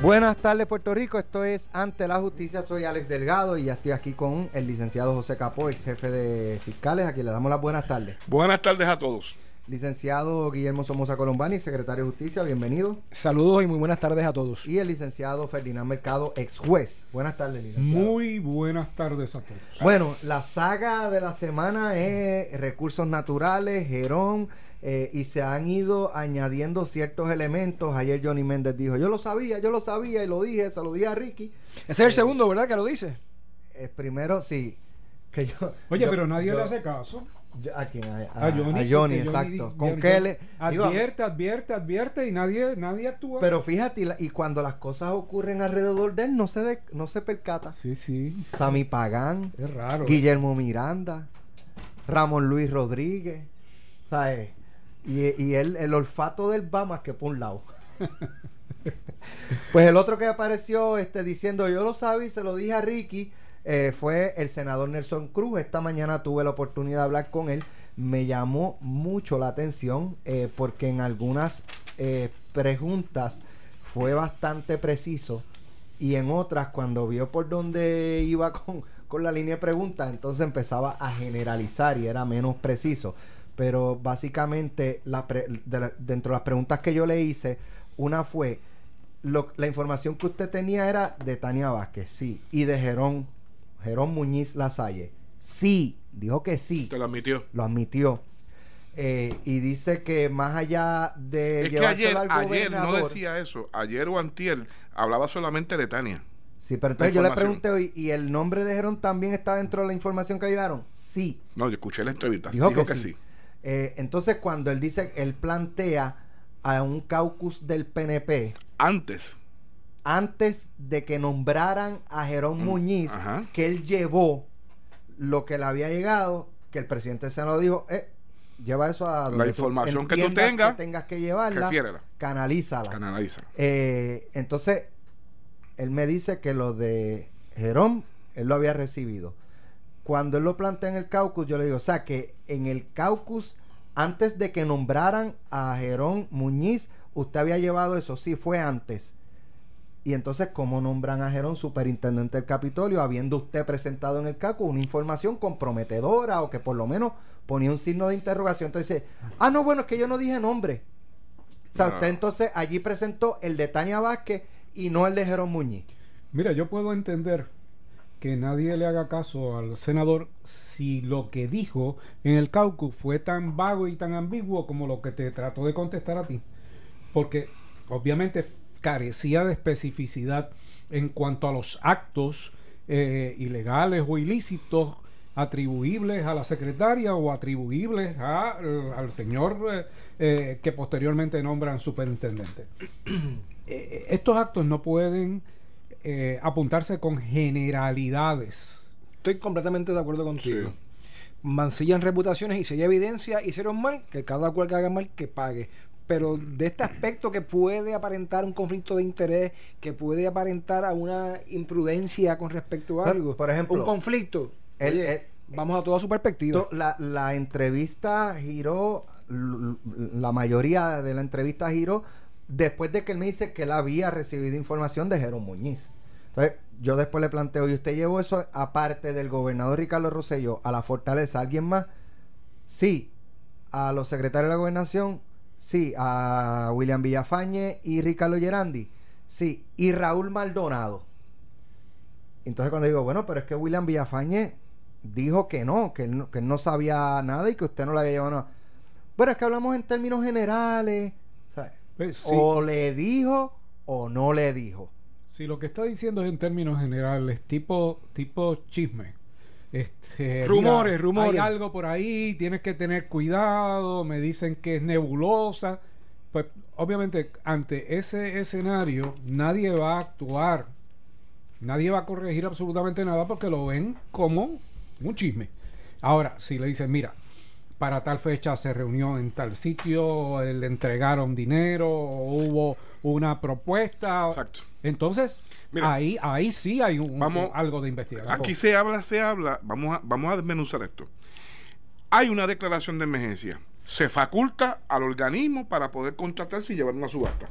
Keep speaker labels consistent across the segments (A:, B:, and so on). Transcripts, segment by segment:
A: Buenas tardes Puerto Rico, esto es Ante la Justicia, soy Alex Delgado y ya estoy aquí con el licenciado José Capó, ex jefe de fiscales, aquí le damos las buenas tardes.
B: Buenas tardes a todos.
A: Licenciado Guillermo Somoza Colombani, secretario de Justicia, bienvenido.
C: Saludos y muy buenas tardes a todos.
A: Y el licenciado Ferdinand Mercado, ex juez. Buenas tardes, licenciado.
D: Muy buenas tardes a todos.
A: Bueno, la saga de la semana es recursos naturales, Gerón, eh, y se han ido añadiendo ciertos elementos. Ayer Johnny Méndez dijo, yo lo sabía, yo lo sabía y lo dije, se lo dije a Ricky.
C: Ese es el segundo, ¿verdad? Que lo dice.
A: Eh, primero, sí. Que yo,
D: Oye,
A: yo-
D: pero nadie
A: yo-
D: le hace caso.
A: yo- ¿A quién? A,
D: A Johnny.
A: a Johnny, exacto.
D: Johnny-
A: ¿Con qué le...? digo,
D: Advierte, advierte, advierte y nadie, nadie actúa.
A: pero fíjate, y, la- y cuando las cosas ocurren alrededor de él, no se, de- no se percata.
D: Sí, sí.
A: Sammy Pagán,
D: Es raro.
A: Guillermo Miranda, Ramón Luis Rodríguez, ¿sabes? Y, el olfato del va más que por un lado. pues el otro que apareció este, diciendo yo lo sabía y se lo dije a Ricky eh, fue el senador Nelson Cruz. Esta mañana tuve la oportunidad de hablar con él. Me llamó mucho la atención eh, porque en algunas eh, preguntas fue bastante preciso y en otras cuando vio por dónde iba con, con la línea de preguntas entonces empezaba a generalizar y era menos preciso pero básicamente la pre- de la- dentro de las preguntas que yo le hice una fue lo- la información que usted tenía era de Tania Vázquez sí y de Jerón Jerón Muñiz Lasalle sí dijo que sí
B: Te lo admitió.
A: lo admitió Eh, y dice que más allá de
B: Es que ayer,
A: al
B: ayer no decía eso. Ayer o antier hablaba solamente de Tania.
A: Sí, pero entonces yo le pregunté hoy, ¿y el nombre de Jerón también está dentro de la información que le llevaron? Sí.
B: No, yo escuché la entrevista.
A: Dijo
B: Dijo,
A: que
B: que,
A: sí.
B: sí.
A: Eh, entonces, cuando él dice, él plantea a un caucus del PNP
B: Antes.
A: antes de que nombraran a Jerón
B: Mm,
A: Muñiz,
B: ajá.
A: que él llevó lo que le había llegado, que el presidente del Senado dijo, eh, lleva eso a tú
B: información que tú tengas,
A: que tengas que llevarla,
B: refiérela.
A: canalízala.
B: Canaliza.
A: Eh, entonces, él me dice que lo de Jerón, él lo había recibido. Cuando él lo plantea en el caucus, yo le digo, o sea, que en el caucus, antes de que nombraran a Jerón Muñiz, usted había llevado eso, sí, fue antes. Y entonces, ¿cómo nombran a Jerón superintendente del Capitolio, habiendo usted presentado en el caucus una información comprometedora o que por lo menos ponía un signo de interrogación? Entonces, dice, ah, no, bueno, es que yo no dije nombre. O sea,
B: No.
A: usted entonces allí presentó el de Tania Vázquez y no el de Jerón Muñiz.
D: Mira, yo puedo entender que nadie le haga caso al senador si lo que dijo en el caucus fue tan vago y tan ambiguo como lo que te trató de contestar a ti. Porque obviamente carecía de especificidad en cuanto a los actos eh, ilegales o ilícitos atribuibles a la secretaria o atribuibles a, eh, al señor eh, que posteriormente nombran superintendente. Estos actos no pueden eh, apuntarse con generalidades.
C: Estoy completamente de acuerdo contigo.
B: Sí.
C: Mancillan reputaciones y si hay evidencia, hicieron mal, que cada cual que haga mal, que pague. Pero de este aspecto que puede aparentar un conflicto de interés, que puede aparentar a una imprudencia con respecto a
A: Por-
C: algo,
A: por ejemplo,
C: un conflicto, oye, vamos a toda su perspectiva.
A: To- La, la entrevista giró, la mayoría de la entrevista giró después de que él me dice que él había recibido información de Jerón Muñiz. Entonces, yo después le planteo, ¿y usted llevó eso aparte del gobernador Ricardo Rosselló a la fortaleza? ¿Alguien más? Sí. ¿A los secretarios de la gobernación? Sí. ¿A William Villafañe y Ricardo Gerandi? Sí. ¿Y Raúl Maldonado? Entonces cuando digo, bueno, pero es que William Villafañe dijo que no, que él no, que él no sabía nada y que usted no le había llevado nada. Bueno, es que hablamos en términos generales.
D: Pues, sí.
A: O le dijo o no le dijo.
D: Si lo que está diciendo es en términos generales, tipo, tipo chisme. Este,
C: Rumores,
D: mira,
C: rumores.
D: Hay algo por ahí, tienes que tener cuidado, me dicen que es nebulosa. Pues obviamente ante ese escenario nadie va a actuar, nadie va a corregir absolutamente nada porque lo ven como un chisme. Ahora, si le dicen, mira, para tal fecha se reunió en tal sitio, eh, le entregaron dinero, hubo una propuesta.
B: Exacto.
D: Entonces,
B: Mira,
D: ahí, ahí sí hay un,
B: vamos-
D: algo de investigación.
B: Aquí se habla, se habla. Vamos a, vamos a desmenuzar esto. Hay una declaración de emergencia. Se faculta al organismo para poder contratarse y llevar una subasta.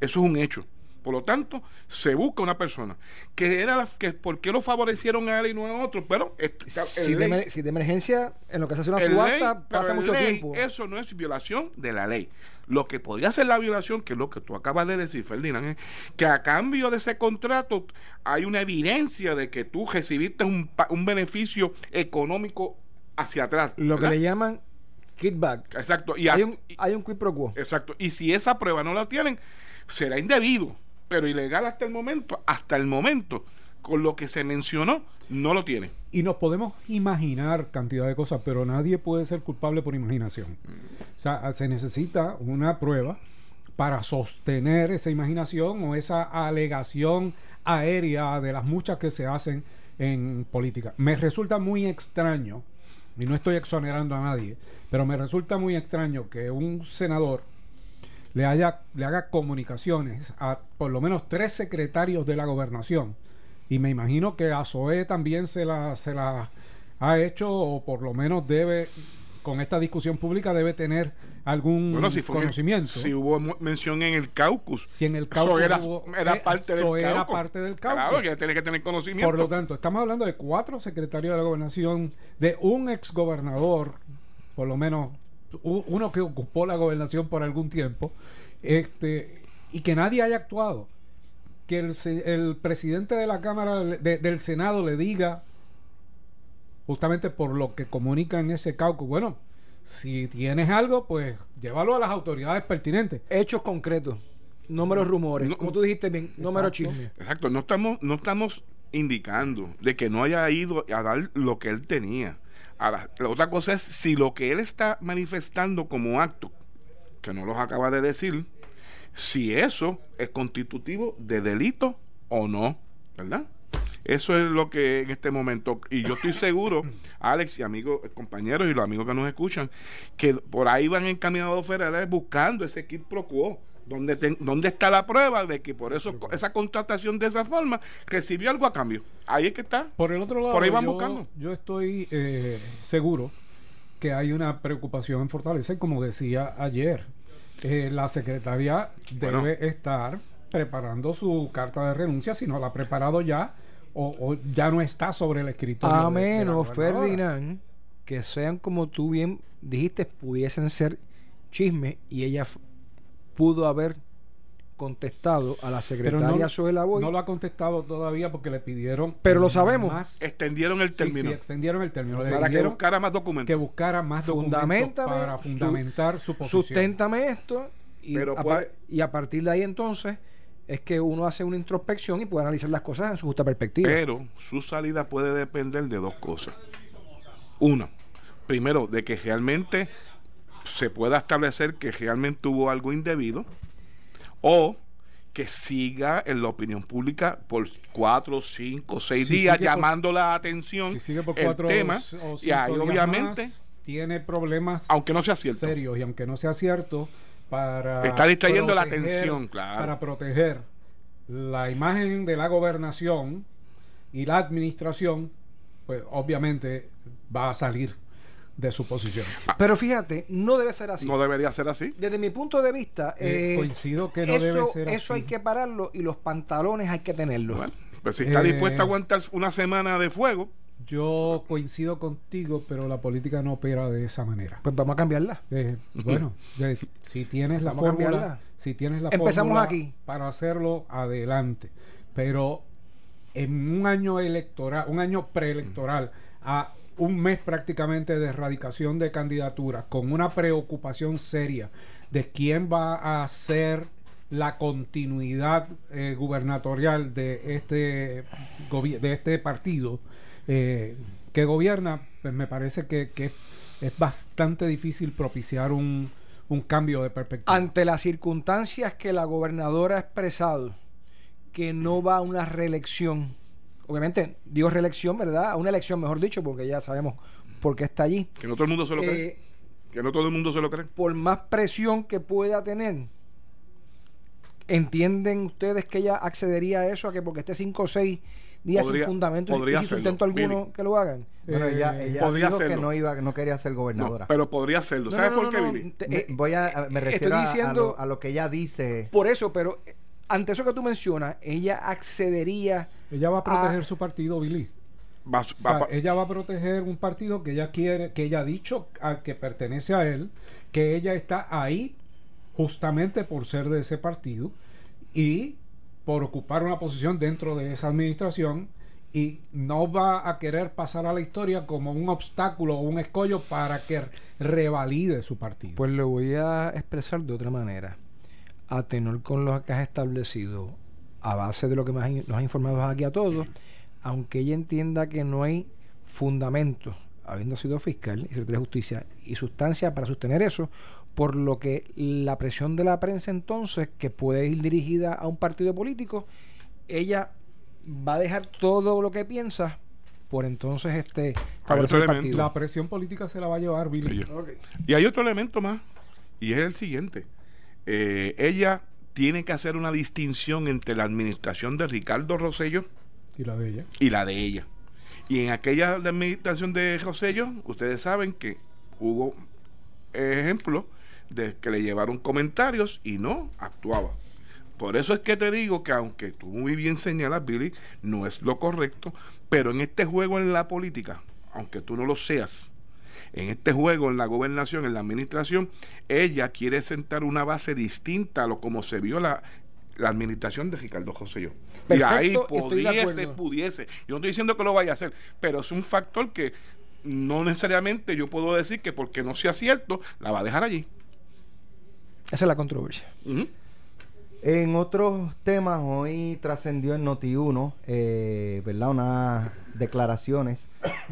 B: Eso es un hecho. Por lo tanto, se busca una persona que era la, que por qué lo favorecieron a él y no a otro, pero
C: Si de, si de emergencia, en lo que se hace una subasta,
B: ley-
C: pasa mucho
B: ley,
C: tiempo.
B: Eso no es violación de la ley. Lo que podría ser la violación, que es lo que tú acabas de decir, Ferdinand, es que a cambio de ese contrato hay una evidencia de que tú recibiste un, un beneficio económico hacia atrás.
C: Lo que le llaman kickback.
B: Exacto. Y
C: Hay un,
B: y-
C: hay un quid pro quo.
B: Exacto. Y si esa prueba no la tienen, será indebido, pero ilegal hasta el momento, hasta el momento, con lo que se mencionó, no lo tiene.
D: Y nos podemos imaginar cantidad de cosas, pero nadie puede ser culpable por imaginación. O sea, se necesita una prueba para sostener esa imaginación o esa alegación aérea de las muchas que se hacen en política. Me resulta muy extraño, y no estoy exonerando a nadie, pero me resulta muy extraño que un senador le, haya, le haga comunicaciones a por lo menos tres secretarios de la gobernación. Y me imagino que a Zoé también se la, se la ha hecho, o por lo menos debe, con esta discusión pública, debe tener algún
B: Bueno, si fue en el-
D: conocimiento.
B: si hubo mención en el caucus.
D: Si en el
B: Eso
D: caucus
B: era,
D: hubo-
B: era
D: eh,
B: parte del
D: era
B: caucus.
D: parte del caucus.
B: Claro, que tiene que tener conocimiento.
D: Por lo tanto, estamos hablando de cuatro secretarios de la gobernación, de un exgobernador, por lo menos uno que ocupó la gobernación por algún tiempo, este, y que nadie haya actuado. Que el, se- el presidente de la Cámara de- del Senado le diga, justamente por lo que comunica en ese caucus, bueno, si tienes algo, pues llévalo a las autoridades pertinentes.
C: Hechos concretos. Números rumores.
B: No-
C: Como tú dijiste bien, números chismes.
B: Exacto, no estamos, no estamos indicando de que no haya ido a dar lo que él tenía. Ahora, la otra cosa es si lo que él está manifestando como acto, que no los acaba de decir, si eso es constitutivo de delito o no, ¿verdad? Eso es lo que en este momento, y yo estoy seguro, Alex y amigos, compañeros y los amigos que nos escuchan, que por ahí van encaminados federales buscando ese kit pro quo. ¿Dónde, ten- ¿Dónde está la prueba de que por eso esa contratación de esa forma recibió algo a cambio? Ahí es que está.
D: Por el otro lado,
B: Por ahí van
D: yo,
B: buscando.
D: yo estoy eh, seguro que hay una preocupación en Fortaleza y como decía ayer, eh, la secretaria
B: Bueno.
D: debe estar preparando su carta de renuncia, si no la ha preparado ya o, o ya no está sobre el escritorio.
C: A
D: de- de la
C: menos. Ferdinand, que sean como tú bien dijiste, pudiesen ser chismes y ella pudo haber contestado a la secretaria
D: no,
C: Zoe Lavoy.
D: no lo ha contestado todavía porque le pidieron.
C: Pero lo sabemos.
D: Más,
B: Extendieron el término
D: sí, extendieron el término. Le
B: para que buscara más documentos.
D: que buscara más documentos para fundamentar su posición.
C: Susténtame esto y,
B: Pero
C: a,
B: puede-
C: y a partir de ahí entonces es que uno hace una introspección y puede analizar las cosas en su justa perspectiva.
B: Pero su salida puede depender de dos cosas. Una, primero, de que realmente se pueda establecer que realmente hubo algo indebido o que siga en la opinión pública por cuatro, cinco, seis
D: Si
B: días
D: por-
B: llamando la atención
D: si por
B: el
D: cuatro
B: tema
D: o
B: y ahí obviamente
D: más, tiene problemas
B: aunque no sea cierto
D: serios y aunque no sea cierto para
B: Está distrayendo la atención, claro.
D: para proteger la imagen de la gobernación y la administración pues obviamente va a salir de su posición
C: Pero fíjate, no debe ser así.
B: no debería ser así
C: Desde mi punto de vista,
D: Eh,
C: eh,
D: coincido que no
C: eso,
D: debe ser
C: eso
D: así.
C: hay que pararlo y los pantalones hay que tenerlos.
B: Bueno, pues si está
D: Eh,
B: dispuesta a aguantar una semana de fuego
D: yo coincido contigo pero la política no opera de esa manera
C: Pues vamos a cambiarla.
D: Eh, bueno, eh, si tienes la
C: Vamos a
D: fórmula,
C: cambiarla.
D: si tienes la
C: Empezamos
D: fórmula
C: aquí.
D: para hacerlo, adelante. Pero en un año electoral, un año preelectoral, a un mes prácticamente de erradicación de candidaturas, con una preocupación seria de quién va a ser la continuidad eh, gubernatorial de este de este partido eh, que gobierna, pues me parece que, que es bastante difícil propiciar un, un cambio de perspectiva.
C: Ante las circunstancias que la gobernadora ha expresado que no va a una reelección, obviamente digo reelección, ¿verdad? A una elección, mejor dicho, porque ya sabemos por qué está allí.
B: que no todo el mundo se lo cree
C: Eh,
B: que no todo el mundo se lo cree
C: por más presión que pueda tener, ¿entienden ustedes que ella accedería a eso? A que porque esté cinco o seis días
B: Podría-
C: sin fundamento y-
B: podría
C: y sin sustento alguno que lo hagan.
A: Bueno,
D: Eh,
A: ella, ella
B: podría
A: dijo que
B: hacerlo.
A: no iba, no quería ser
B: No,
A: gobernadora.
B: pero podría hacerlo
C: No,
B: ¿sabes
C: no,
B: por
C: no,
B: qué
C: no,
B: Billy?
C: te-
A: Me-
C: eh,
A: voy a, me
C: estoy
A: refiero a- a,
C: diciendo-
A: lo, a lo que ella dice.
C: Por eso, pero eh, ante eso que tú mencionas, ella accedería.
D: Ella va a proteger su partido, Billy.
B: Va-
D: O
B: va
D: sea,
B: pa-
D: ella va a proteger un partido que ella quiere, que ella ha dicho a que pertenece a él, que ella está ahí justamente por ser de ese partido y por ocupar una posición dentro de esa administración y no va a querer pasar a la historia como un obstáculo o un escollo para que revalide su partido.
C: Pues lo voy a expresar de otra manera. A tenor con lo que has establecido, a base de lo que in- nos ha informado aquí a todos, aunque ella entienda que no hay fundamentos, habiendo sido fiscal y secretaria de justicia, y sustancia para sostener eso, por lo que la presión de la prensa entonces, que puede ir dirigida a un partido político, ella va a dejar todo lo que piensa por entonces este favorecer el
B: elemento.
C: partido.
D: la presión política se la va a llevar Billy.
B: Y hay otro elemento más, y es el siguiente. Eh, ella tiene que hacer una distinción entre la administración de Ricardo Rosello
D: Y la de ella.
B: y la de ella. Y en aquella administración de Rosello, ustedes saben que hubo ejemplos de que le llevaron comentarios y no actuaba. Por eso es que te digo que aunque tú muy bien señalas, Billy, no es lo correcto, pero en este juego en la política, aunque tú no lo seas, en este juego en la gobernación, en la administración, ella quiere sentar una base distinta a lo como se vio la, la administración de Ricardo Rosselló. Y ahí
C: Perfecto,
B: pudiese, pudiese. Yo no estoy diciendo que lo vaya a hacer, pero es un factor que no necesariamente yo puedo decir que porque no sea cierto, la va a dejar allí.
C: Esa es la controversia.
A: En otros temas, hoy trascendió en Noti1, eh, ¿verdad? Unas declaraciones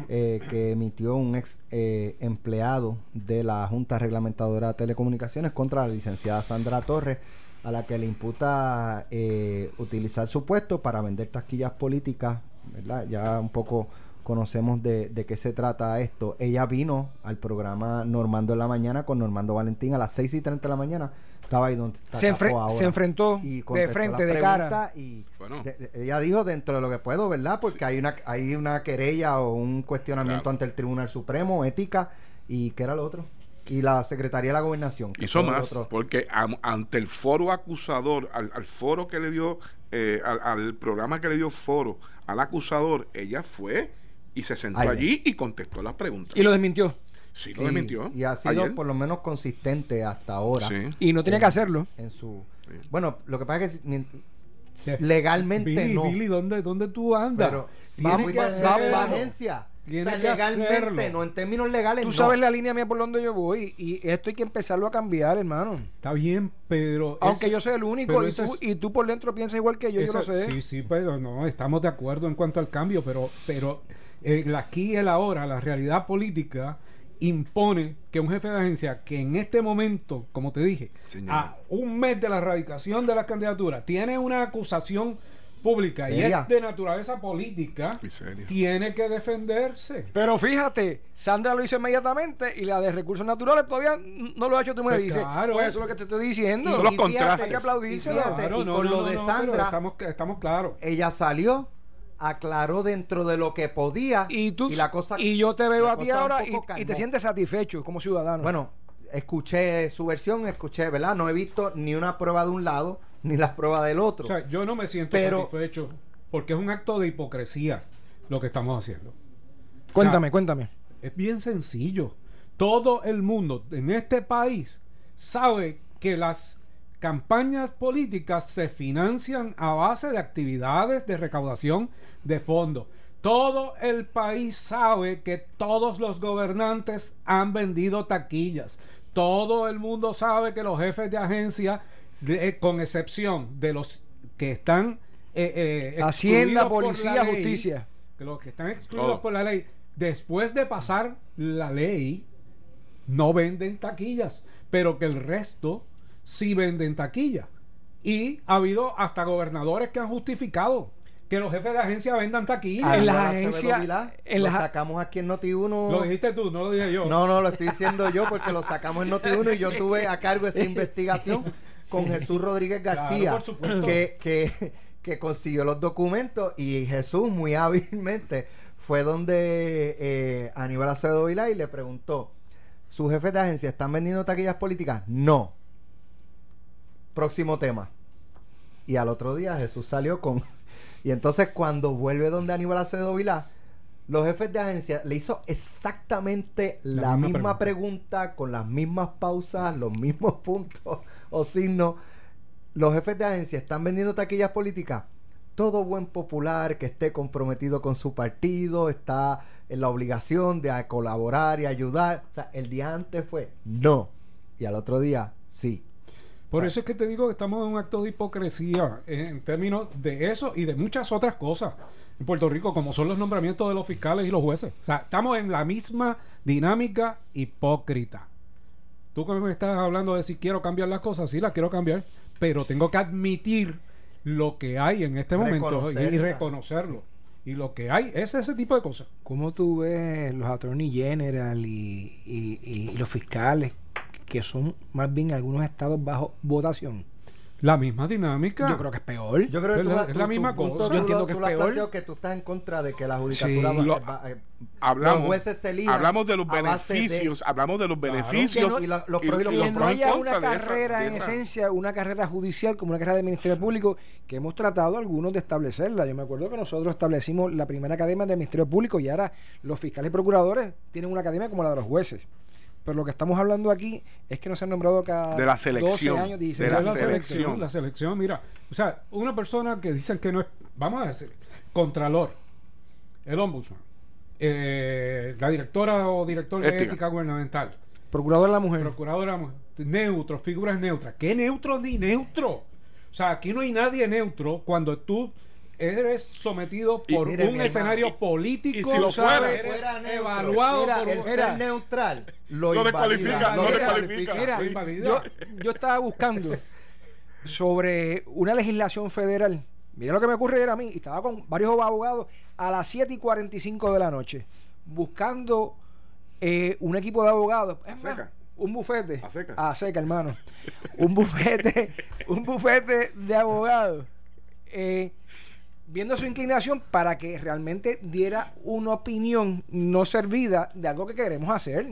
A: eh, que emitió un ex eh, empleado de la Junta Reglamentadora de Telecomunicaciones contra la licenciada Sandra Torres, a la que le imputa eh, utilizar su puesto para vender taquillas políticas, ¿verdad? Ya un poco conocemos de, de qué se trata esto. Ella vino al programa Normando en la mañana con Normando Valentín a las 6 y 30 de la mañana. Estaba ahí donde está
C: Se, enfre-
A: ahora
C: se enfrentó
A: y
C: de frente, de cara.
A: Y
B: Bueno.
A: de- de- ella dijo dentro de lo que puedo, ¿verdad? Porque hay una hay una querella o un cuestionamiento
B: Claro.
A: ante el Tribunal Supremo, ética, y ¿qué era lo otro? Y la Secretaría de la Gobernación.
B: Hizo más, porque am- ante el foro acusador, al, al foro que le dio, eh, al, al programa que le dio foro al acusador, ella fue y se sentó allí y contestó las preguntas.
C: Y lo desmintió.
B: Sí,
A: Sí,
B: lo desmintió.
A: Y ha sido
B: ayer.
A: por lo menos consistente hasta ahora
B: Sí.
C: Y no tenía que hacerlo.
A: en su...
B: Sí.
A: Bueno, lo que pasa es que legalmente
D: Billy,
A: no.
D: Billy, ¿dónde, ¿dónde tú andas?
A: pero vamos
D: que
A: a
D: hacerlo.
A: la agencia. O sea,
D: que
A: legalmente,
D: hacerlo.
A: no en términos legales.
C: Tú
A: no.
C: sabes la línea mía por donde yo voy. Y esto hay que empezarlo a cambiar, hermano.
D: Está bien, pero...
C: Aunque
D: ese-
C: yo sea el único y tú,
D: es-
C: y tú por dentro piensas igual que yo, yo lo sé.
D: Sí, sí, pero no, estamos de acuerdo en cuanto al cambio, pero, pero el aquí y el ahora, la realidad política impone que un jefe de agencia que en este momento, como te dije,
B: Señor.
D: a un mes de la erradicación de la candidatura, tiene una acusación pública y es de naturaleza política, tiene que defenderse.
C: Pero fíjate, Sandra lo hizo inmediatamente y la de recursos naturales todavía no lo ha hecho, tú me
D: Pues
C: dices.
D: claro.
C: Pues eso es lo que te estoy diciendo.
B: Los
A: Y fíjate-
B: contrastes.
C: Hay que aplaudírselo.
A: y fíjate,
D: Claro,
A: y
D: no,
A: con
D: no,
A: lo
D: no,
A: de Sandra,
D: estamos, estamos claros.
A: ella salió, aclaró dentro de lo que podía
C: Y tú
A: la cosa
C: y yo te veo
A: la
C: a ti ahora y, y te sientes satisfecho como ciudadano.
A: Bueno, escuché su versión, escuché, ¿verdad? No he visto ni una prueba de un lado ni las pruebas del otro.
D: O sea, yo no me siento
A: Pero-
D: satisfecho porque es un acto de hipocresía lo que estamos haciendo.
C: cuéntame, cuéntame.
D: Es bien sencillo. Todo el mundo en este país sabe que las campañas políticas se financian a base de actividades de recaudación de fondos. Todo el país sabe que todos los gobernantes han vendido taquillas. Todo el mundo sabe que los jefes de agencia, de- con excepción de los que están eh, eh,
C: Hacienda,
D: excluidos por
C: policía,
D: la ley,
C: justicia.
D: que los que están excluidos
B: Todo.
D: por la ley, después de pasar la ley, no venden taquillas, pero que el resto sí venden taquillas. Y ha habido hasta gobernadores que han justificado que los jefes de agencia vendan taquillas.
A: Aníbal
C: en las
A: Acevedo
C: agencias-
A: lo sacamos aquí en Noti1.
D: Lo dijiste tú, no lo dije yo.
A: No, no, lo estoy diciendo yo porque lo sacamos en Noti1 y yo tuve a cargo esa investigación con Jesús Rodríguez García,
D: Claro, por supuesto.
A: que, que, que consiguió los documentos y Jesús muy hábilmente fue donde eh, Aníbal Acevedo Vilá y le preguntó, ¿sus jefes de agencia están vendiendo taquillas políticas? No. Próximo tema. Y al otro día Jesús salió con... Y entonces cuando vuelve donde Aníbal Acevedo Vilá, los jefes de agencia le hizo exactamente la,
D: La
A: misma,
D: misma
A: pregunta. con las mismas pausas, los mismos puntos o signos. Los jefes de agencia están vendiendo taquillas políticas. Todo buen popular que esté comprometido con su partido está en la obligación de colaborar y ayudar. O sea, el día antes fue no. Y al otro día sí.
D: Por eso es que te digo que estamos en un acto de hipocresía en términos de eso y de muchas otras cosas en Puerto Rico, como son los nombramientos de los fiscales y los jueces. O sea, estamos en la misma dinámica hipócrita. Tú que me estás hablando de si quiero cambiar las cosas, sí las quiero cambiar, pero tengo que admitir lo que hay en este momento y reconocerlo. Y lo que hay es ese tipo de cosas.
C: ¿Cómo tú ves los attorney general y, y- y- y los fiscales, que son más bien algunos estados bajo votación?
D: La misma dinámica.
C: Yo creo que es peor.
A: Yo creo que
D: Es
A: tú,
D: la-
A: tú-
D: es la misma
A: punto
D: cosa.
A: tú
C: Yo entiendo que
A: tú
C: es peor.
A: que tú estás en contra de que la judicatura
C: Sí.
A: va-
B: Lo-
A: va- eh,
B: hablamos,
A: los jueces se elijan
B: hablamos de los
A: de-
B: beneficios, hablamos de los beneficios
A: Que no- y lo- los pros y los
C: que
A: contras.
C: no
B: en
C: haya
B: contra
C: una
B: de esa-
C: carrera
B: de
C: en
B: esa-
C: esencia, una carrera judicial como una carrera de Ministerio Público, que hemos tratado algunos de establecerla. Yo me acuerdo que nosotros establecimos la primera academia del Ministerio Público y ahora los fiscales y procuradores tienen una academia como la de los jueces. Pero lo que estamos hablando aquí es que no se han nombrado cada
B: De la
C: 12
B: selección,
C: años,
B: de
C: 16
B: la selección.
D: La selección, mira. O sea, una persona que dicen que no es, vamos a decir, Contralor, el Ombudsman, eh, la directora o director de
B: Ética.
D: gubernamental,
C: Procurador de la mujer.
D: procuradora, mu- neutro, figuras neutras. ¿Qué neutro ni neutro? O sea, aquí no hay nadie neutro cuando tú eres sometido por
A: mire,
D: un escenario
B: hermano,
D: político.
B: y si lo
D: tú sabes,
B: fuera-
D: eres
A: fuera neutro.
D: evaluado
C: Mira,
D: por
A: el
D: un-
A: ser
C: Mira.
A: neutral lo,
B: Lo
A: invalida,
B: descualifica,
A: lo
B: lo
C: Mira, yo, yo estaba buscando sobre una legislación federal. Mira lo que me ocurre era a mí. y Estaba con varios abogados a las 7 y 45 de la noche buscando eh, un equipo de abogados. Es
B: A
C: más,
B: seca.
C: un bufete.
B: A seca.
C: A seca, hermano. un bufete, un bufete de abogados. eh, viendo su inclinación para que realmente diera una opinión no servida de algo que queremos hacer.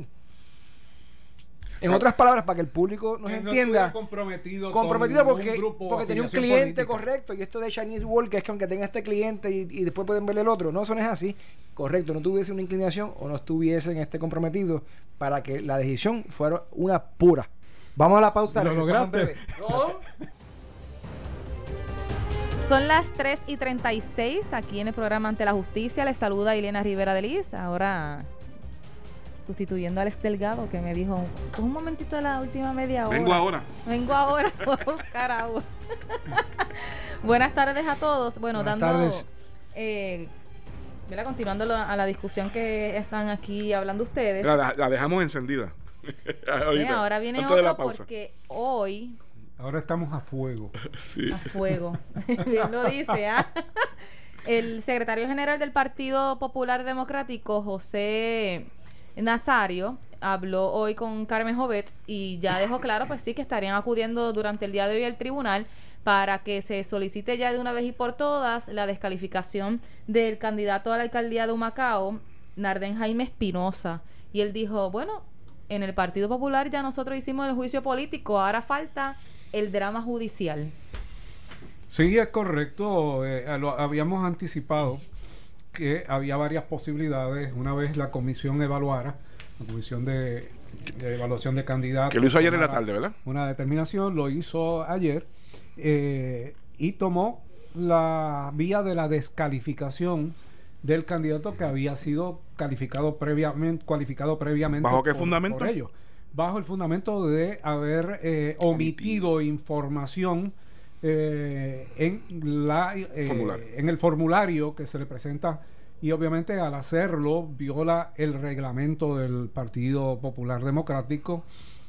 C: En otras palabras, para que el público nos
D: que
C: entienda.
D: comprometido,
C: comprometido
D: con
C: porque,
D: grupo
C: porque tenía un cliente
D: política.
C: correcto y esto de Chinese Wall que es que aunque tenga este cliente y, y después pueden ver el otro no eso no es así correcto no tuviese una inclinación o no estuviesen este comprometido para que la decisión fuera una pura
A: Vamos a la pausa.
D: Lo lograste.
A: breve.
E: Son las 3 y 36 aquí en el programa Ante la Justicia. Les saluda Elena Rivera de Liz. Ahora sustituyendo a Alex Delgado que me dijo, "Coge un momentito de la última media hora.
B: Vengo ahora.
E: Vengo ahora agua. Buenas tardes a todos. Bueno,
C: Buenas
E: dando...
C: tardes.
E: eh. Continuando la- a la discusión que están aquí hablando ustedes.
B: La, la dejamos encendida.
E: Eh,
B: Ahorita,
E: ahora viene otro porque hoy
D: Ahora estamos a fuego.
B: Sí.
E: a fuego. Bien lo dice, ¿ah? El secretario general del Partido Popular Democrático, José Nazario, habló hoy con Carmen Jovet y ya dejó claro, pues sí, que estarían acudiendo durante el día de hoy al tribunal para que se solicite ya de una vez y por todas la descalificación del candidato a la alcaldía de Humacao, Narden Jaime Espinosa. Y él dijo, bueno, en el Partido Popular ya nosotros hicimos el juicio político, ahora falta el drama judicial.
D: Sí, es correcto. eh, lo habíamos anticipado que había varias posibilidades una vez la comisión evaluara, la comisión de, de evaluación de candidatos.
B: Que lo hizo ayer en la tarde, ¿verdad?
D: Una determinación, lo hizo ayer eh, y tomó la vía de la descalificación del candidato que había sido calificado previamente, cualificado previamente.
B: ¿Bajo qué
D: por-
B: fundamento?
D: por ellos. Bajo el fundamento de haber eh, omitido información eh, en la eh, en el formulario que se le presenta y obviamente al hacerlo viola el reglamento del Partido Popular Democrático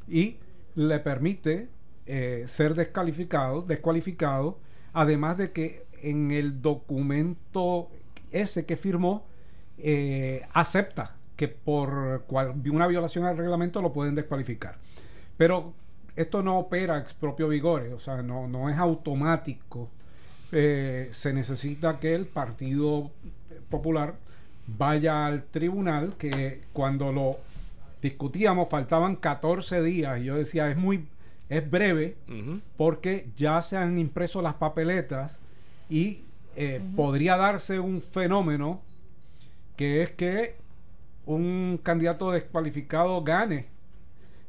D: y le permite eh, ser descalificado, descualificado, además de que en el documento ese que firmó acepta que por cual- una violación al reglamento lo pueden descualificar. Pero esto no opera ex propio vigore, o sea, no, no es automático. Eh, se necesita que el Partido Popular vaya al tribunal, que cuando lo discutíamos faltaban 14 días y yo decía, es muy es breve porque ya se han impreso las papeletas y eh, podría darse un fenómeno que es que un candidato descualificado gane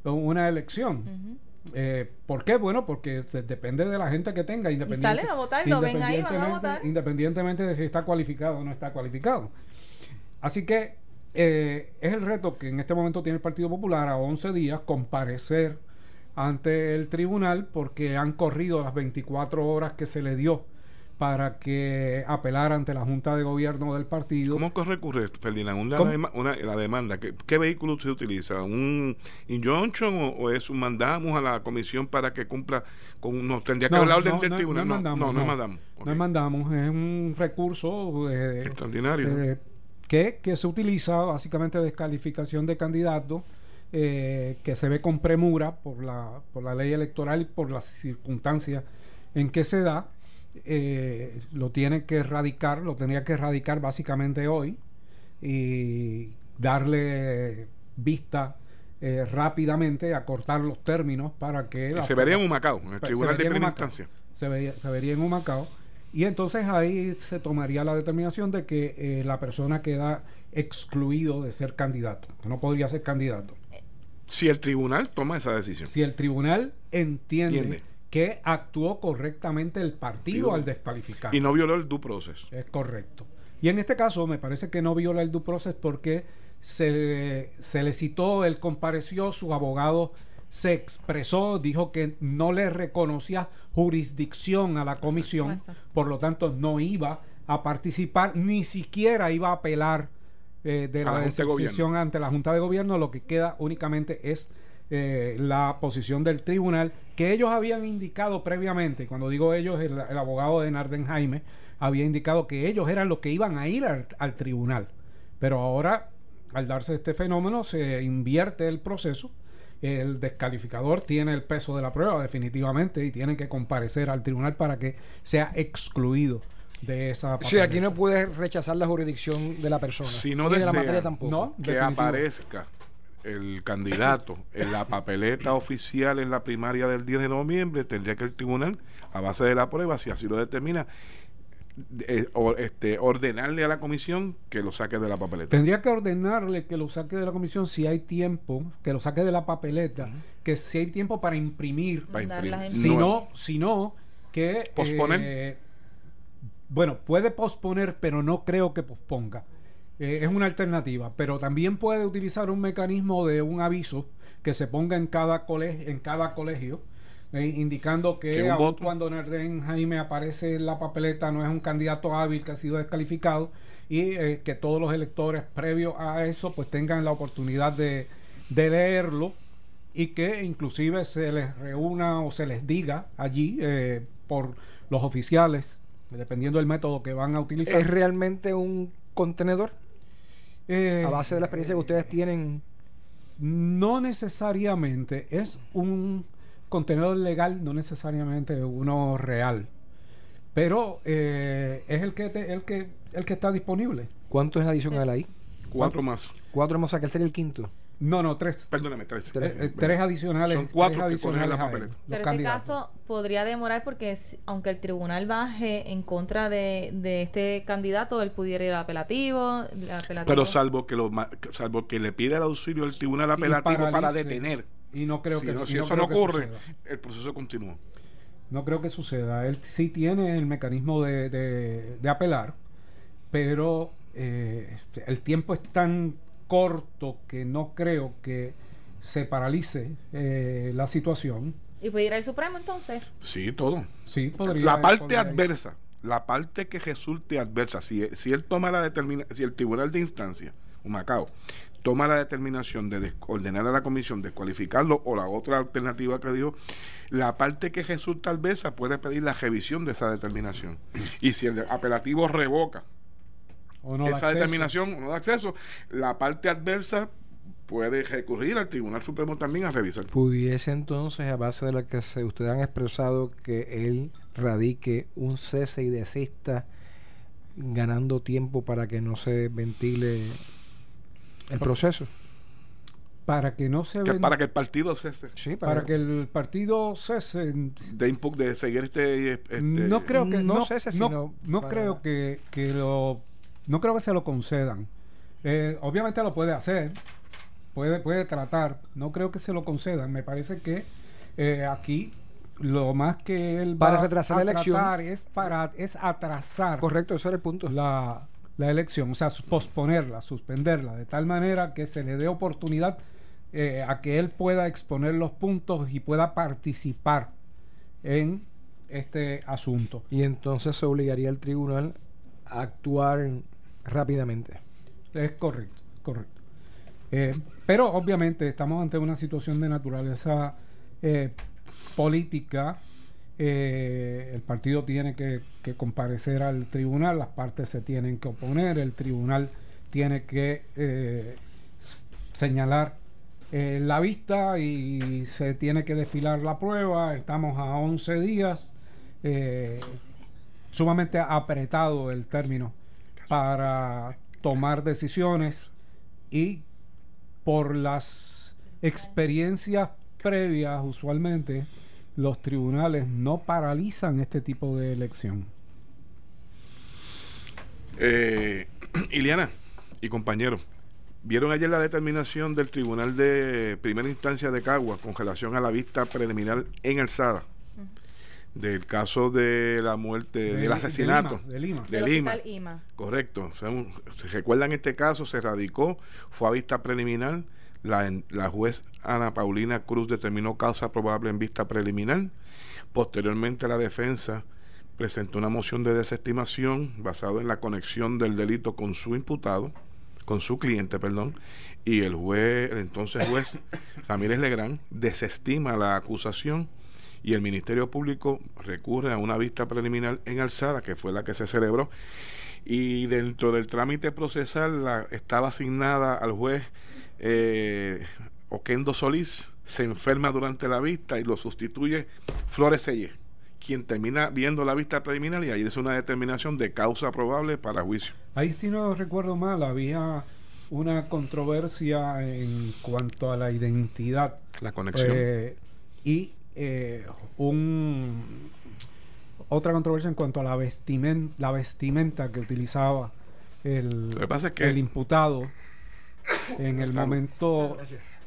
D: una elección. Eh, ¿Por qué? Bueno, porque se, depende de la gente que tenga. Independiente,
E: salen a votar, lo ven ahí, van a
D: independientemente-
E: votar.
D: Independientemente de si está cualificado o no está cualificado. Así que eh, es el reto que en este momento tiene el Partido Popular a 11 días comparecer ante el tribunal porque han corrido las 24 horas que se le dio para que apelar ante la Junta de Gobierno del partido.
B: ¿Cómo que recurre, Ferdinand? Una, una- la demanda. ¿Qué, qué vehículo se utiliza? ¿Un injunction o, o es un mandamos a la comisión para que cumpla con... Nos tendría que
D: No,
B: hablar
D: no,
B: del
D: no,
B: tribunal.
D: no
B: No,
D: mandamos,
B: no, no, mandamos.
D: No es mandamos, es un recurso eh,
B: Extraordinario.
D: eh, que, que se utiliza básicamente de descalificación de candidatos, eh, que se ve con premura por la, por la ley electoral y por las circunstancias en que se da. Eh, lo tiene que erradicar, lo tendría que erradicar básicamente hoy y darle vista eh, rápidamente, acortar los términos para que... La-
B: se vería en Humacao, en el tribunal de primera instancia.
D: Se vería, se vería en Humacao. Y entonces ahí se tomaría la determinación de que eh, la persona queda excluido de ser candidato, que no podría ser candidato.
B: Si el tribunal toma esa decisión.
D: Si el tribunal entiende,
B: Entiende.
D: Que actuó correctamente el partido al descalificar.
B: Y no violó el due process.
D: Es correcto. Y en este caso me parece que no viola el due process porque se, se le citó, él compareció, su abogado se expresó, dijo que no le reconocía jurisdicción a la comisión,
E: Exacto.
D: por lo tanto no iba a participar, ni siquiera iba a apelar eh, de
B: A
D: la,
B: de
D: decisión ante la Junta de Gobierno, lo que queda únicamente es eh, la posición del tribunal que ellos habían indicado previamente, cuando digo ellos, el, el abogado de Narden Jaime había indicado que ellos eran los que iban a ir al, al tribunal, pero ahora al darse este fenómeno se invierte el proceso, el descalificador tiene el peso de la prueba definitivamente y tiene que comparecer al tribunal para que sea excluido de esa
C: Sí, aquí no puedes rechazar la jurisdicción de la persona.
B: Si no
C: Ni de la
B: desea,
C: materia tampoco.
D: No,
B: que aparezca el candidato en la papeleta oficial en la primaria del 10 de noviembre, tendría que el tribunal, a base de la prueba, si así lo determina, eh, o- este, ordenarle a la comisión que lo saque de la papeleta.
D: Tendría que ordenarle que lo saque de la comisión si hay tiempo, que lo saque de la papeleta, que si hay tiempo para imprimir.
B: Para imprimir.
D: Si
B: No.
D: no, si no, que...
B: ¿Posponer?
D: eh, bueno, puede posponer, pero no creo que posponga. Eh, es una alternativa, pero también puede utilizar un mecanismo de un aviso que se ponga en cada colegio, en cada colegio eh, indicando que,
B: Que un
D: aun
B: voto.
D: cuando Narden Jaime aparece en la papeleta no es un candidato hábil que ha sido descalificado y eh, que todos los electores previos a eso pues tengan la oportunidad de, de leerlo y que inclusive se les reúna o se les diga allí eh, por los oficiales dependiendo del método que van a utilizar
C: ¿Es realmente un contenedor?
D: Eh,
C: A base de la experiencia que ustedes tienen.
D: No necesariamente es un contenedor legal, no necesariamente uno real, pero eh, es el que te- el que el que está disponible.
C: ¿Cuánto es adicional ahí?
B: Cuatro más.
C: Cuatro hemos sacado, el sería el quinto.
D: No, no, tres.
B: Perdóname, tres.
D: Eh, tres adicionales.
B: Son cuatro
D: tres
B: que corren en la
D: adicionales a
B: papeleta.
E: Pero este
D: candidatos.
E: caso podría demorar porque es- aunque el tribunal baje en contra de, de este candidato, él pudiera ir al apelativo. el apelativo-
B: Pero salvo que lo salvo que le pida el auxilio al tribunal apelativo para detener.
D: Y no creo
B: si
D: que
B: no- si
D: no
B: eso
D: creo
B: no
D: que
B: ocurre,
D: suceda.
B: el proceso continúa.
D: No creo que suceda. Él sí tiene el mecanismo de, de- de apelar, pero eh, el tiempo es tan corto que no creo que se paralice eh, la situación.
E: Y puede ir al Supremo entonces.
B: Sí, todo.
D: Sí, podría.
B: la parte adversa, la parte que resulte adversa, si, si él toma la determinación, si el tribunal de instancia, Macao, toma la determinación de ordenar a la comisión descualificarlo o la otra alternativa que dijo, la parte que resulta adversa puede pedir la revisión de esa determinación. Y si el apelativo revoca
D: no
B: esa
D: acceso.
B: determinación o no da acceso, la parte adversa puede recurrir al Tribunal Supremo también a revisar.
C: Pudiese entonces, a base de lo que se, ustedes han expresado, que él radique un cese y desista, ganando tiempo para que no se ventile el proceso.
D: para que no se
B: Que para que el partido cese
C: Sí,
D: para que el partido cese
B: de input de seguir este, este
D: no creo que
C: no
D: no,
C: cese,
D: no-
C: sino
D: no
C: para-
D: creo que, que lo no creo que se lo concedan Eh, obviamente lo puede hacer puede puede tratar no creo que se lo concedan me parece que eh, aquí lo más que él
C: Para
D: va
C: retrasar
D: a
C: la elección.
D: es para es atrasar
C: Correcto, ese era el punto.
D: la, la elección, o sea, posponerla, suspenderla, de tal manera que se le dé oportunidad eh, a que él pueda exponer los puntos y pueda participar en este asunto.
C: Y entonces se obligaría al tribunal a actuar rápidamente.
D: Es correcto, correcto. Eh, pero obviamente estamos ante una situación de naturaleza eh, política. Eh, el partido tiene que, que comparecer al tribunal, las partes se tienen que oponer, el tribunal tiene que señalar la vista y se tiene que desfilar la prueba. Estamos a 11 días. sumamente apretado el término para tomar decisiones y por las experiencias previas usualmente los tribunales no paralizan este tipo de elección.
B: Eh, Iliana y compañeros, ¿vieron ayer la determinación del Tribunal de Primera Instancia de Cagua con relación a la vista preliminar en alzada del caso de la muerte,
D: De-
B: del asesinato
D: de Lima, de Lima.
B: de
E: Del
B: Lima?
E: hospital IMA.
B: Correcto. O sea, un- ¿Se recuerdan este caso? Se radicó, fue a vista preliminar. La, en- la juez Ana Paulina Cruz determinó causa probable en vista preliminar. Posteriormente, la defensa presentó una moción de desestimación basada en la conexión del delito con su imputado, con su cliente, perdón, y el juez, el entonces juez Ramírez Legrand, desestima la acusación y el Ministerio Público recurre a una vista preliminar en alzada, que fue la que se celebró, y dentro del trámite procesal la- estaba asignada al juez eh, Oquendo Solís, se enferma durante la vista y lo sustituye Flores Selle, quien termina viendo la vista preliminar y ahí es una determinación de causa probable para juicio.
D: Ahí si no recuerdo mal había una controversia en cuanto a la identidad
B: La conexión.
D: Eh, y eh, un otra controversia en cuanto a la vestimenta, la vestimenta que utilizaba el,
B: Lo que pasa es que-
D: el imputado en el momento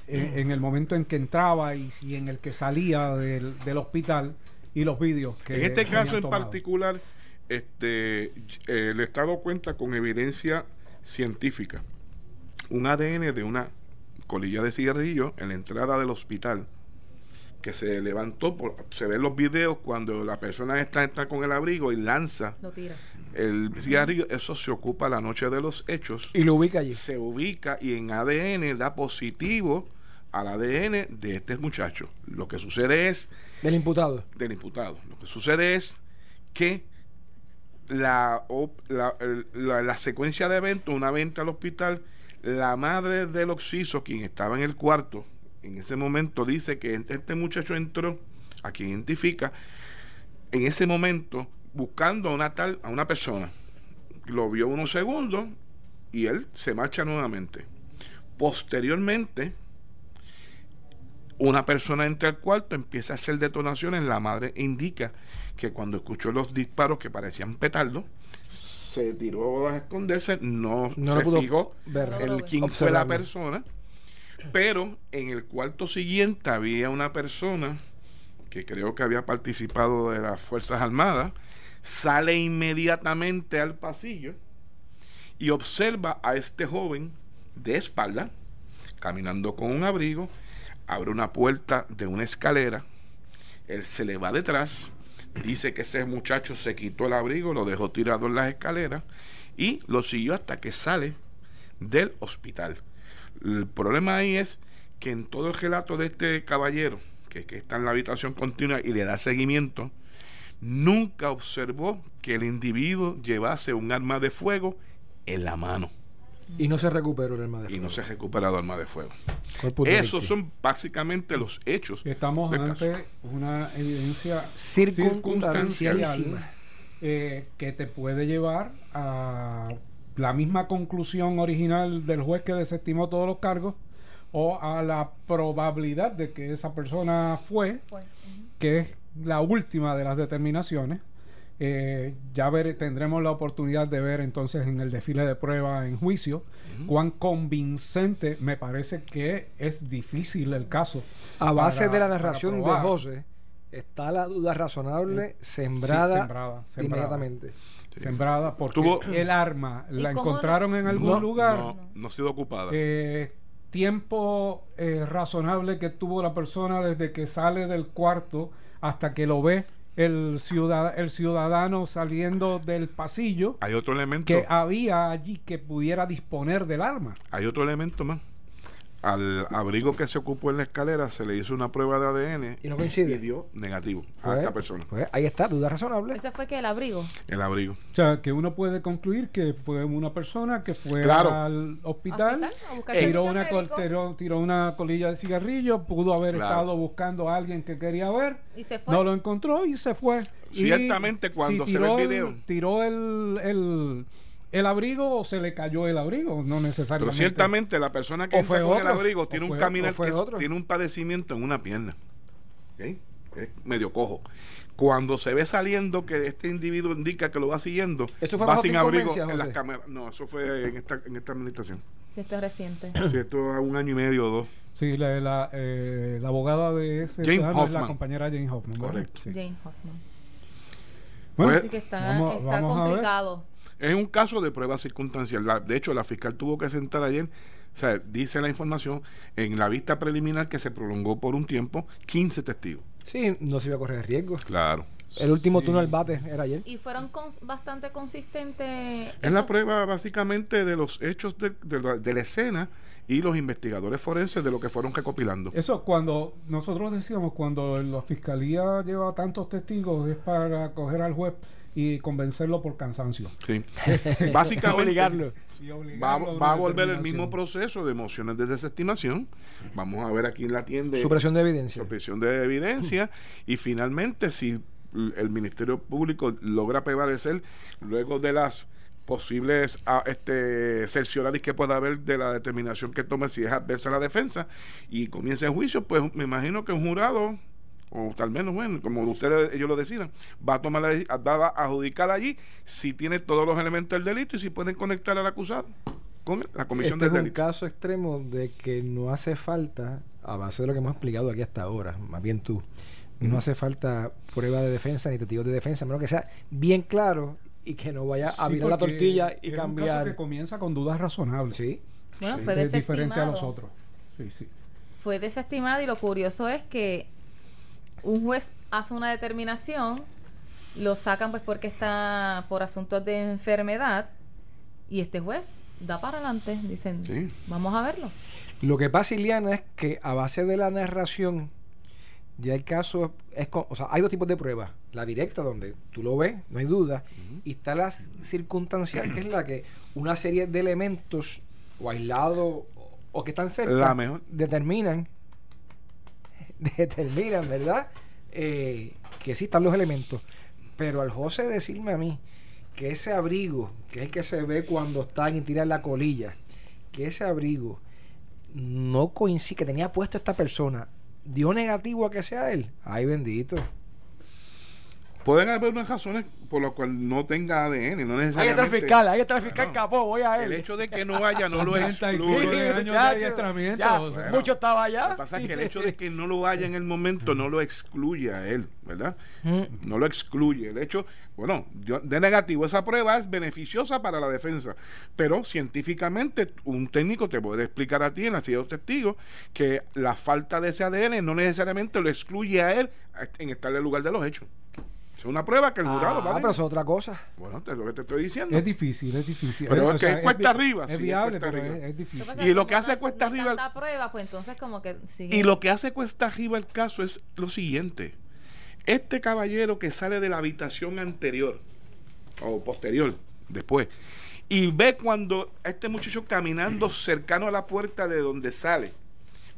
D: en, en el momento en que entraba y, y en el que salía del, del hospital y los vídeos que
B: en este caso en
D: tomado.
B: particular, este, eh, el Estado cuenta con evidencia científica. Un ADN de una colilla de cigarrillo en la entrada del hospital que se levantó, por, se ven los videos cuando la persona está, está con el abrigo y lanza
E: Lo tira.
B: el cigarrillo, eso se ocupa la noche de los hechos,
C: Y lo ubica allí.
B: se ubica y en ADN da positivo al ADN de este muchacho. Lo que sucede es
C: Del imputado.
B: del imputado. Lo que sucede es que la, la- la secuencia de eventos, una venta al hospital, la madre del occiso, quien estaba en el cuarto, en ese momento dice que este muchacho entró, a quien identifica, en ese momento buscando a una tal, a una persona. Lo vio unos segundos y él se marcha nuevamente. Posteriormente, una persona entra al cuarto, empieza a hacer detonaciones, la madre indica que cuando escuchó los disparos que parecían petardos, se tiró a esconderse, no,
C: No
B: se
C: lo pudo
B: fijó
C: ver.
E: No
B: el
E: logró
B: quién fue la persona, pero en el cuarto siguiente había una persona que creo que había participado de las Fuerzas Armadas, sale inmediatamente al pasillo y observa a este joven de espalda, caminando con un abrigo, abre una puerta de una escalera, él se le va detrás, dice que ese muchacho se quitó el abrigo, lo dejó tirado en las escaleras y lo siguió hasta que sale del hospital. El problema ahí es que en todo el relato de este caballero, que, que está en la habitación continua y le da seguimiento, nunca observó que el individuo llevase un arma de fuego en la mano
C: Y no se recuperó el arma de
B: y
C: fuego.
B: no se ha recuperado arma de fuego. Esos son básicamente los hechos.
D: Estamos
B: del
D: ante
B: caso.
D: una evidencia
C: Circunstancialísima.
D: eh, que te puede llevar a la misma conclusión original del juez que desestimó todos los cargos o a la probabilidad de que esa persona fue, que es la última de las determinaciones. Eh, ya ver, tendremos la oportunidad de ver entonces en el desfile de prueba en juicio cuán convincente me parece que es difícil el caso.
C: A base
D: para-
C: de la narración de. José, está la duda razonable
D: Sí,
C: sembrada,
D: sembrada, sembrada.
C: inmediatamente.
D: Sembrada porque
B: Tuvo-
D: el arma
E: ¿Y
D: la encontraron en algún
B: No,
D: lugar.
B: No, no ha sido ocupada.
D: Eh, tiempo eh, razonable que tuvo la persona desde que sale del cuarto hasta que lo ve el, ciudad, el ciudadano saliendo del pasillo
B: hay otro elemento.
D: que había allí que pudiera disponer del arma.
B: Hay otro elemento más. Al abrigo que se ocupó en la escalera se le hizo una prueba de ADN
C: Y no coincide.
B: y dio negativo a
C: Pues,
B: esta persona.
C: pues ahí está, duda razonable.
E: Ese fue que el abrigo.
B: El abrigo.
D: O sea, que uno puede concluir que fue una persona que fue
B: Claro.
D: al hospital, tiró, una col-
E: médico.
D: tiró, tiró una colilla de cigarrillo, pudo haber
B: Claro.
D: estado buscando a alguien que quería ver,
E: Y se fue.
D: no lo encontró y se fue. Y
B: Ciertamente, cuando se ve el video.
D: tiró el, el, el abrigo o se le cayó el abrigo, no
B: Pero
D: necesariamente.
B: ciertamente la persona que entra
D: fue
B: con el abrigo tiene un caminar que
C: otro.
B: tiene un padecimiento en una pierna. ¿Ok? Es medio cojo. Cuando se ve saliendo que este individuo indica que lo va siguiendo,
C: ¿Eso fue
B: va sin abrigo en las cámaras. No, eso fue en esta, en esta administración.
E: Si esto es reciente.
B: Sí, esto es un año y medio o dos.
D: Sí, la, la, eh, la abogada de ese
B: Jane
D: ciudadano es la compañera Jane Hoffman.
B: Correcto.
D: Sí.
E: Jane Hoffman.
D: Bueno,
B: Pues,
E: Así que está,
D: vamos-
E: está
D: vamos a ver.
E: complicado.
B: Es un caso de prueba circunstancial. La- de hecho, la fiscal tuvo que sentar ayer, o sea, dice la información, en la vista preliminar que se prolongó por un tiempo, 15 testigos.
C: Sí, no se iba a correr riesgo.
B: Claro.
C: El último
D: Sí.
C: turno al bate era ayer.
E: Y fueron cons- bastante consistentes.
B: Es la prueba básicamente de los hechos de, de la, de la escena y los investigadores forenses de lo que fueron recopilando.
D: Eso cuando nosotros decíamos cuando la fiscalía lleva tantos testigos es para coger al juez y convencerlo por cansancio.
B: Sí. Básicamente
C: Obligarlo.
D: Y
B: va,
D: obligarlo a una
B: va a volver el mismo proceso de mociones de desestimación. Vamos a ver aquí en la tienda
C: Supresión de evidencia.
B: supresión de evidencia y finalmente si el Ministerio Público logra prevalecer luego de las posibles este cerciorarios que pueda haber de la determinación que tome si es adversa a la defensa y comienza el juicio, pues me imagino que un jurado o tal menos, bueno, como ustedes ellos lo decidan, va a tomar la deci- a, adjudicar allí si tiene todos los elementos del delito y si pueden conectar al acusado con la comisión
C: Este es
B: del
C: un
B: delito.
C: caso extremo de que no hace falta, a base de lo que hemos explicado aquí hasta ahora, más bien tú, no hace falta prueba de defensa ni testigos de defensa, a menos que sea bien claro y que no vaya a
D: Sí,
C: virar la tortilla y
D: es un caso
C: cambiar.
D: que comienza con dudas razonables.
C: Sí.
E: Bueno,
D: Sí,
E: fue
D: es diferente a los
E: desestimado.
D: otros. Sí, sí.
E: Fue desestimado y lo curioso es que un juez hace una determinación, lo sacan pues porque está por asuntos de enfermedad y este juez da para adelante, dicen,
B: Sí.
E: vamos a verlo.
C: Lo que pasa, Iliana, es que a base de la narración, ya el caso es. con- o sea, hay dos tipos de pruebas. La directa, donde tú lo ves, no hay duda. Y está la circunstancial, que es la que una serie de elementos o aislados o, o que están cerca
B: La mejor.
C: determinan. Determinan, ¿verdad? Eh, que sí están los elementos. Pero al José decirme a mí que ese abrigo, que es el que se ve cuando están y tiran la colilla, que ese abrigo no coincide, que tenía puesto esta persona, dio negativo a que sea él. Ay, bendito.
B: Pueden haber unas razones por las cuales no tenga ADN, no
C: Ahí está
B: necesariamente.
C: el fiscal, ahí está el fiscal
B: Bueno,
C: capó, voy a él.
B: El hecho de que no haya no lo
D: 30 y
B: excluye.
C: ya, mucho estaba
B: Lo que
C: allá.
B: pasa es que el hecho de que no lo haya en el momento no lo excluye a él, ¿verdad?
C: Mm.
B: No lo excluye. De hecho, bueno, yo- de negativo, esa prueba es beneficiosa para la defensa. Pero científicamente, un técnico te puede explicar a ti en la silla de los testigos que la falta de ese ADN no necesariamente lo excluye a él en estar en el lugar de los hechos. Es una prueba que el jurado va
C: Ah,
B: a
C: pero eso es otra cosa.
B: Bueno, es lo que te estoy diciendo.
D: Es difícil, es difícil.
B: Pero es que es cuesta arriba,
D: Es viable, pero es, difícil.
B: Y lo que hace cuesta arriba-
E: tanta prueba, pues entonces como que sigue.
B: Y lo que hace cuesta arriba el caso es lo siguiente. Este caballero que sale de la habitación anterior o posterior, después, y ve cuando este muchacho caminando cercano a la puerta de donde sale,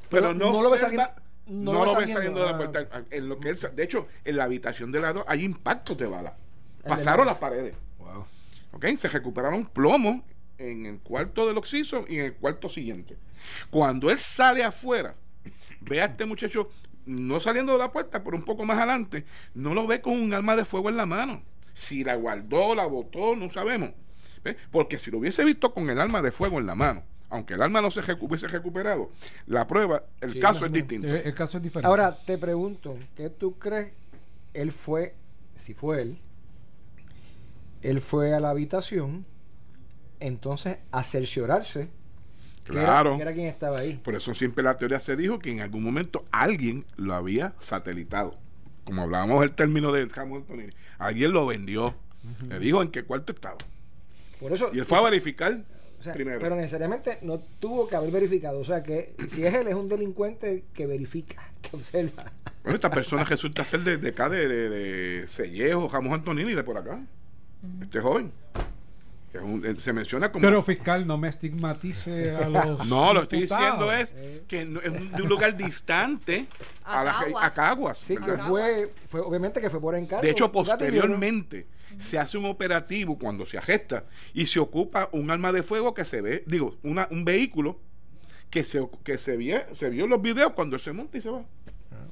B: pero,
C: Pero
B: no,
C: no lo
B: observa- no,
C: no
B: lo
C: ve
B: ve saliendo de la
C: saliendo,
B: puerta. En lo que él de hecho, en la habitación de lado hay impactos de bala.
C: El
B: Pasaron las paredes.
C: Wow.
B: ¿ok? Se recuperaron plomos en el cuarto del oxiso y en el cuarto siguiente. Cuando él sale afuera, ve a este muchacho no saliendo de la puerta, pero un poco más adelante, no lo ve con un arma de fuego en la mano. Si la guardó, la botó, no sabemos. ¿Ve? Porque si lo hubiese visto con el arma de fuego en la mano, aunque el arma no se recu- hubiese recuperado, la prueba, el
C: Sí,
B: caso
C: no,
B: es distinto.
D: Eh, el caso es diferente.
C: Ahora, te pregunto, ¿qué tú crees? Él fue, si fue él, él fue a la habitación, entonces a cerciorarse que era-
B: Claro.
C: que era quien estaba ahí.
B: Por eso siempre la teoría se dijo que en algún momento alguien lo había satelitado. Como hablábamos del término de Ramos Antonini. Alguien lo vendió. Le dijo en qué cuarto estaba.
C: Por eso,
B: Y él fue a verificar
C: o sea,
B: primero.
C: pero necesariamente no tuvo que haber verificado. O sea, que si es él, es un delincuente que verifica, que observa.
B: Bueno, esta persona resulta ser de, de acá, de, de, de Cellejo, Ramos Antonini, de por acá. Este joven. Que es un- eh, se menciona como...
D: Pero fiscal, no me estigmatice a los.
B: no, lo estoy
D: imputados.
B: diciendo es que no- es un- de un lugar distante a,
E: A
B: la-
E: Caguas.
B: a Caguas.
C: Sí, que fue, fue, obviamente que fue por encargo.
B: De hecho, posteriormente se hace un operativo cuando se arresta y se ocupa un arma de fuego que se ve, digo, una, un vehículo que se que se vio, se vio en los videos cuando él se monta y se va.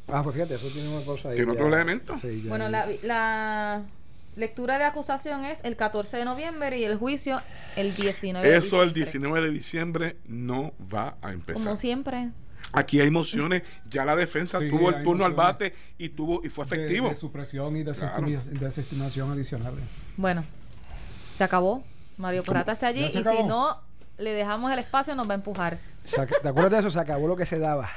C: Ah, pues fíjate, eso tiene una cosa ahí.
B: Tiene
C: ya.
B: otro elemento.
C: Sí,
E: Bueno, la, la lectura de acusación es el 14 de noviembre y el juicio el 19 de
B: Eso el
E: diciembre.
B: 19 de diciembre no va a empezar.
E: Como siempre.
B: Aquí hay mociones, ya la defensa
D: Sí,
B: tuvo el turno al bate y tuvo y fue efectivo.
D: De, supresión y
B: Claro.
D: desestimación adicional.
E: Bueno, se acabó. Mario Porrata está allí
D: ¿Ya
E: y si no le dejamos el espacio nos va a empujar.
C: ¿Te acuerdas de eso? Se acabó lo que se daba.